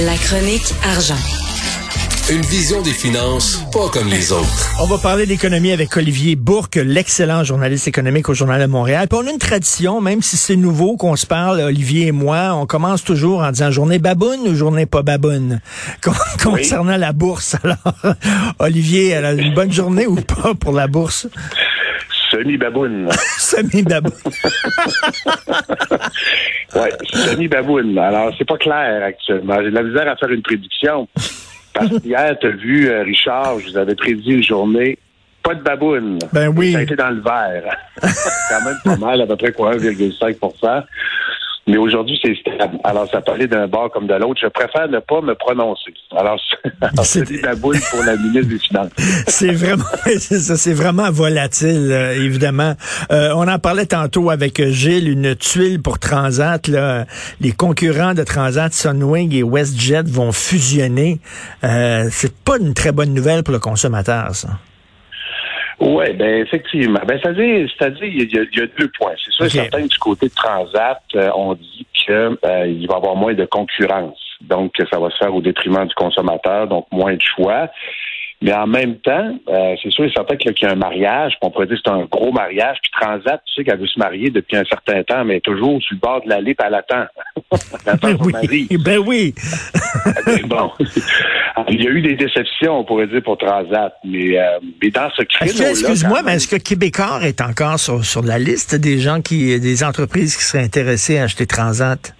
La chronique argent. Une vision des finances pas comme les autres. On va parler d'économie avec Olivier Bourque, l'excellent journaliste économique au Journal de Montréal. Puis on a une tradition, même si c'est nouveau qu'on se parle, Olivier et moi, on commence toujours en disant journée baboune ou journée pas baboune? Concernant la bourse. Alors, Olivier, elle a une bonne journée ou pas pour la bourse? Semi-baboune. Semi-baboune. oui, semi-baboune. Alors, c'est pas clair actuellement. J'ai de la misère à faire une prédiction. Parce qu'hier, tu as vu, euh, Richard, je vous avais prédit une journée, pas de baboune. Ben oui. Ça a été dans le vert. quand même pas mal, à peu près quoi, 1,5 mais aujourd'hui, c'est stable. Alors, ça parlait d'un bord comme de l'autre. Je préfère ne pas me prononcer. Alors, c'est la boule pour la ministre des Finances. c'est vraiment, c'est ça, c'est vraiment volatile, euh, évidemment. Euh, on en parlait tantôt avec Gilles, une tuile pour Transat. Là. Les concurrents de Transat, Sunwing et WestJet vont fusionner. Euh, c'est pas une très bonne nouvelle pour le consommateur, ça. Oui, ben effectivement. Ben, c'est-à-dire, c'est-à-dire, il y, a, deux points. C'est sûr, okay. certain du côté de Transat, euh, on dit qu'il euh, va y avoir moins de concurrence. Donc, ça va se faire au détriment du consommateur, donc moins de choix. Mais en même temps, euh, c'est sûr et certain qu'il y a un mariage, on pourrait dire que c'est un gros mariage, puis Transat, tu sais qu'elle veut se marier depuis un certain temps, mais toujours sur le bord de l'allée, puis elle attend. ben, oui, ben oui. bon. Il y a eu des déceptions, on pourrait dire, pour Transat, mais, euh, mais dans ce cas Excuse-moi, mais est-ce que Québécois est encore sur, sur la liste des gens qui, des entreprises qui seraient intéressées à acheter Transat?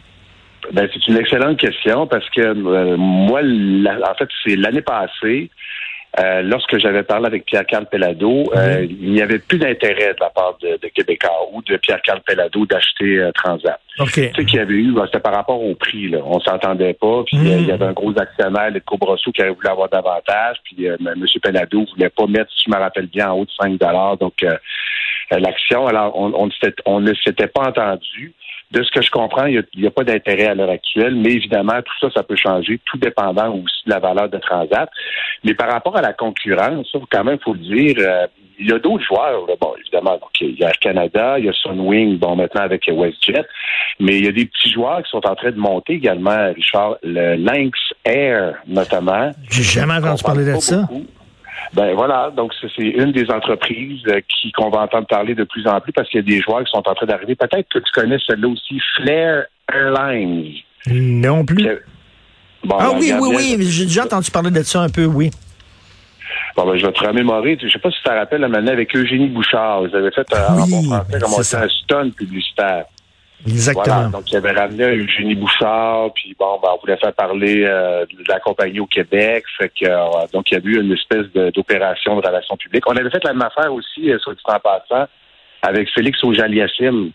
Ben, c'est une excellente question parce que euh, moi, en fait, c'est l'année passée, euh, lorsque j'avais parlé avec Pierre-Carl Pellado, euh, il n'y avait plus d'intérêt de la part de, de Québécois ou de Pierre-Carl Pellado d'acheter euh, Transat. Okay. Tu sais qu'il y avait eu, ben, c'était par rapport au prix. Là. On s'entendait pas. Puis il y avait un gros actionnaire, le Cobrosso, qui avait voulu avoir davantage. Puis M. Pellado voulait pas mettre, si je me rappelle bien, en haut de 5 Donc l'action, alors on, on, on ne s'était pas entendu de ce que je comprends, il n'y a, pas d'intérêt à l'heure actuelle, mais évidemment, tout ça, ça peut changer, tout dépendant aussi de la valeur de Transat. Mais par rapport à la concurrence, ça, quand même, il faut le dire, euh, il y a d'autres joueurs, bon, évidemment, donc, il y a Air Canada, il y a Sunwing, bon, maintenant avec WestJet, mais il y a des petits joueurs qui sont en train de monter également, Richard, le Lynx Air, notamment. J'ai jamais entendu parler de ça. Ben voilà, donc c'est une des entreprises euh, qui qu'on va entendre parler de plus en plus parce qu'il y a des joueurs qui sont en train d'arriver. Peut-être que tu connais celle-là aussi, Flair Airlines. Non plus. ah oui, oui, oui, j'ai déjà entendu parler de ça un peu, oui. Bon, ben, je vais te remémorer. Je sais pas si tu te rappelles la manière avec Eugénie Bouchard. Vous avez fait un, oui, bon français comme on dit, un stun publicitaire. Exactement. Voilà, donc, il avait ramené Eugénie Bouchard, puis bon, ben, on voulait faire parler euh, de la compagnie au Québec. Fait euh, donc, il y a eu une espèce d'opération de, relations publiques. On avait fait la même affaire aussi, euh, sur le temps passant, avec Félix Ojaliassim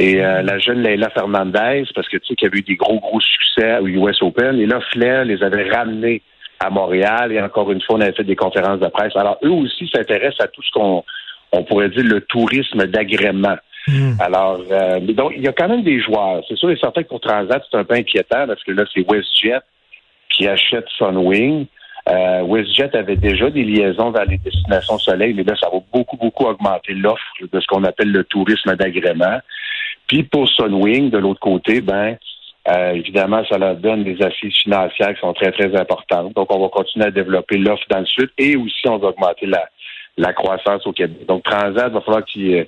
et la jeune Leila Fernandez, parce que tu sais qu'il y avait eu des gros, gros succès au US Open. Et là, Flair les avait ramenés à Montréal. Et encore une fois, on avait fait des conférences de presse. Alors, eux aussi s'intéressent à tout ce qu'on on pourrait dire le tourisme d'agrément. Hmm. Alors, euh, donc, il y a quand même des joueurs. C'est sûr et certain que pour Transat, c'est un peu inquiétant parce que là, c'est WestJet qui achète Sunwing. Euh, WestJet avait déjà des liaisons vers les destinations soleil, mais là, ça va beaucoup, beaucoup augmenter l'offre de ce qu'on appelle le tourisme d'agrément. Puis pour Sunwing, de l'autre côté, ben, euh, évidemment, ça leur donne des assises financières qui sont très, très importantes. Donc, on va continuer à développer l'offre dans le sud et aussi on va augmenter la, la croissance au Québec. Donc, Transat, va falloir qu'il euh,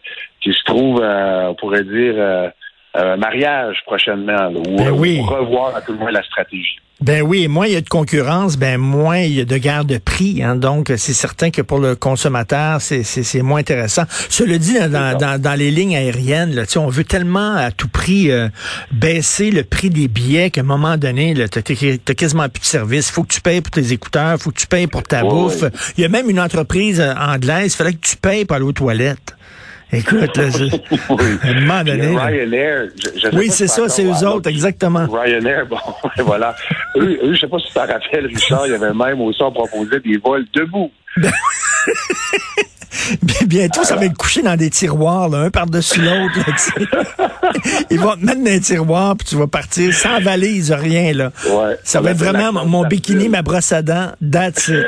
se trouve, euh, on pourrait dire, euh, un mariage prochainement, ou, ben oui. revoir à tout le moins la stratégie. Ben oui, moins il y a de concurrence, ben moins il y a de guerre de prix. Hein, donc, c'est certain que pour le consommateur, c'est moins intéressant. Cela dit, dans, dans, dans, les lignes aériennes, là, on veut tellement à tout prix euh, baisser le prix des billets qu'à un moment donné, tu n'as quasiment plus de service. Il faut que tu payes pour tes écouteurs, faut que tu payes pour ta bouffe. Il y a même une entreprise euh, anglaise, il fallait que tu payes pour aller aux toilettes. Écoute, là, je, à un moment donné. Ryanair, je, je oui, c'est ça, c'est eux autres, exactement. Ryanair, bon, voilà. eux, eux, je sais pas si tu t'en rappelles, Richard, il y avait même aussi, on proposait des vols debout. Bientôt, ça va être couché dans des tiroirs, là, un par-dessus l'autre. Ils vont te mettre dans un tiroir, puis tu vas partir sans valise, rien. là. Ouais, ça va être vraiment mon bikini, ma brosse à dents, that's it.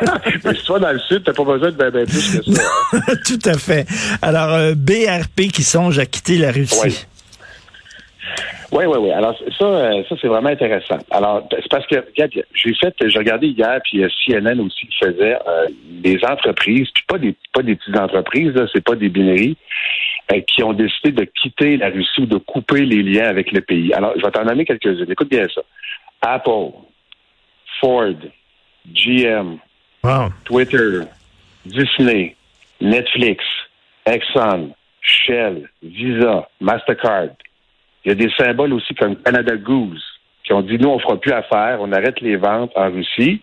Mais si tu vas dans le sud, t'as pas besoin de ben, ben plus que ça. Hein. Tout à fait. Alors, euh, BRP qui songe à quitter la Russie. Oui. Oui, oui, oui. Alors, ça, euh, ça c'est vraiment intéressant. Alors, c'est parce que, regarde, j'ai fait, j'ai regardé hier, puis euh, CNN aussi qui faisait euh, des entreprises, puis pas des pas des petites entreprises, c'est pas des bineries, qui ont décidé de quitter la Russie ou de couper les liens avec le pays. Alors, je vais t'en nommer quelques-unes. Écoute bien ça. Apple, Ford, GM, Twitter, Disney, Netflix, Exxon, Shell, Visa, Mastercard, il y a des symboles aussi comme Canada Goose qui ont dit nous, on fera plus affaire, on arrête les ventes en Russie.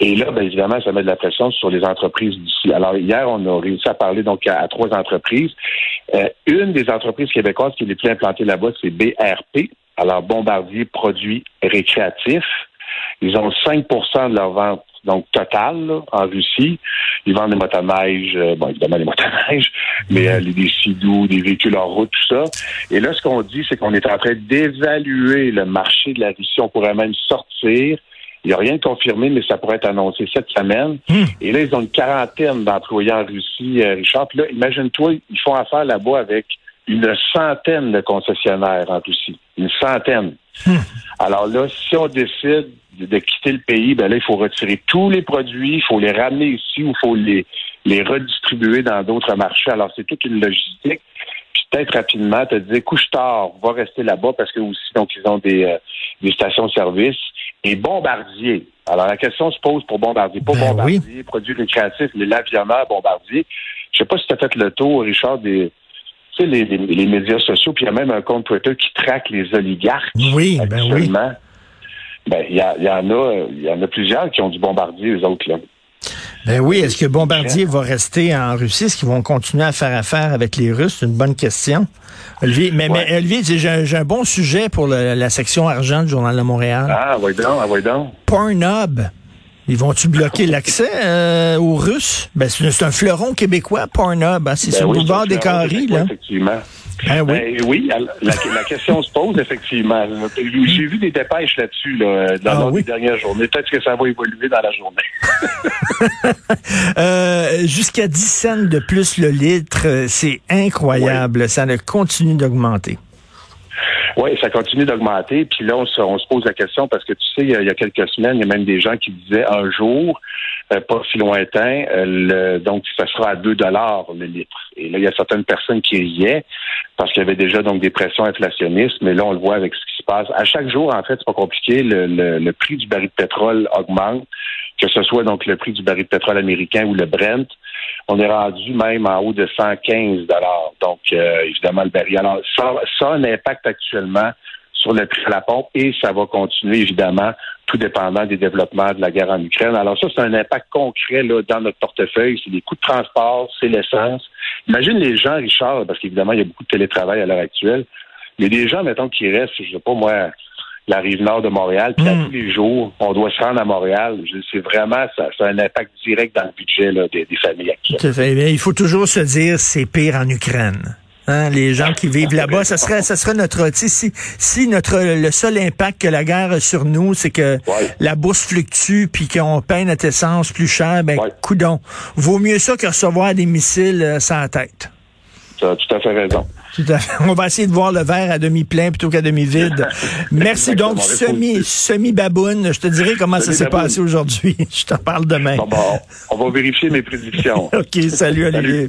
Et là, bien évidemment, ça met de la pression sur les entreprises d'ici. Alors, hier, on a réussi à parler donc à, trois entreprises. Euh, une des entreprises québécoises qui est les plus implantées là-bas, c'est BRP. Alors, Bombardier Produits Récréatifs. Ils ont 5% de leurs ventes donc total en Russie. Ils vendent des motoneiges, euh, bon, évidemment des motoneiges, mais euh, des sidous, des véhicules en route, tout ça. Et là, ce qu'on dit, c'est qu'on est en train d'évaluer le marché de la Russie. On pourrait même sortir. Il n'y a rien de confirmé, mais ça pourrait être annoncé cette semaine. Hmm. Et là, ils ont une quarantaine d'employés en Russie, euh, Richard. Puis là, imagine-toi, ils font affaire là-bas avec une centaine de concessionnaires en Russie. Une centaine. Hmm. Alors là, si on décide de, quitter le pays, ben là, il faut retirer tous les produits, il faut les ramener ici ou il faut les, les redistribuer dans d'autres marchés. Alors, c'est toute une logistique. Puis peut-être rapidement te dire couche tard, va rester là-bas parce que aussi, donc, ils ont des, euh, des stations-service. Et Bombardier. Alors, la question se pose pour Bombardier. Pas ben Bombardier, produits récréatifs, les l'avionneur Bombardier. Je sais pas si tu as fait le tour, Richard, des les, les, médias sociaux, puis il y a même un compte Twitter qui traque les oligarques. Oui, ben oui. Ben, il y, y, en a, il y en a plusieurs qui ont du bombardier, eux autres, là. Ben oui, est-ce que Bombardier va rester en Russie? Est-ce qu'ils vont continuer à faire affaire avec les Russes? C'est une bonne question. Olivier, mais, mais Olivier, j'ai un, bon sujet pour la section argent du Journal de Montréal. Ah, oui donc, ah, oui donc. Pornhub. Ils vont-tu bloquer l'accès euh, aux Russes? Ben, c'est un fleuron québécois, Pornhub. Hein? C'est ben sur le boulevard des Carrés, là. Effectivement. Ben oui. Ben, oui, la, question se pose effectivement. J'ai vu des dépêches là-dessus là, dans ah les dernières journées. Peut-être que ça va évoluer dans la journée. euh, Jusqu'à 10 cents de plus le litre, c'est incroyable. Ça ne continue d'augmenter. Oui, ça continue d'augmenter. Puis là, on se, pose la question parce que tu sais, il y, a, quelques semaines, il y a même des gens qui disaient un jour, euh, pas si lointain, euh, donc ça sera à 2 dollars le litre. Et là, il y a certaines personnes qui riaient parce qu'il y avait déjà donc des pressions inflationnistes, mais là, on le voit avec ce qui se passe. À chaque jour, en fait, c'est pas compliqué, le, le prix du baril de pétrole augmente, que ce soit donc le prix du baril de pétrole américain ou le Brent on est rendu même en haut de 115 dollars. Donc, euh, évidemment, le baril. Alors, ça, ça a un impact actuellement sur le prix la pompe et ça va continuer, évidemment, tout dépendant des développements de la guerre en Ukraine. Alors ça, c'est un impact concret là, dans notre portefeuille. C'est les coûts de transport, c'est l'essence. Imagine les gens, Richard, parce qu'évidemment, il y a beaucoup de télétravail à l'heure actuelle. A des gens, mettons, qui restent, je sais pas moi, la rive nord de Montréal, puis à hmm. tous les jours, on doit se rendre à Montréal. C'est vraiment, ça, ça a un impact direct dans le budget là, des, familles actuelles. Il faut toujours se dire, c'est pire en Ukraine. Hein, les gens qui vivent là-bas, ça serait, ça serait notre, si, si notre, le seul impact que la guerre a sur nous, c'est que la bourse fluctue puis qu'on paye notre essence plus cher, ben, coudon. Vaut mieux ça que recevoir des missiles euh, sans tête. Tu as tout à fait raison. On va essayer de voir le verre à demi plein plutôt qu'à demi vide. Merci donc, semi, semi baboune. Je te dirai comment ça s'est passé aujourd'hui. Je t'en parle demain. Bon, on va vérifier mes prédictions. OK, salut Olivier.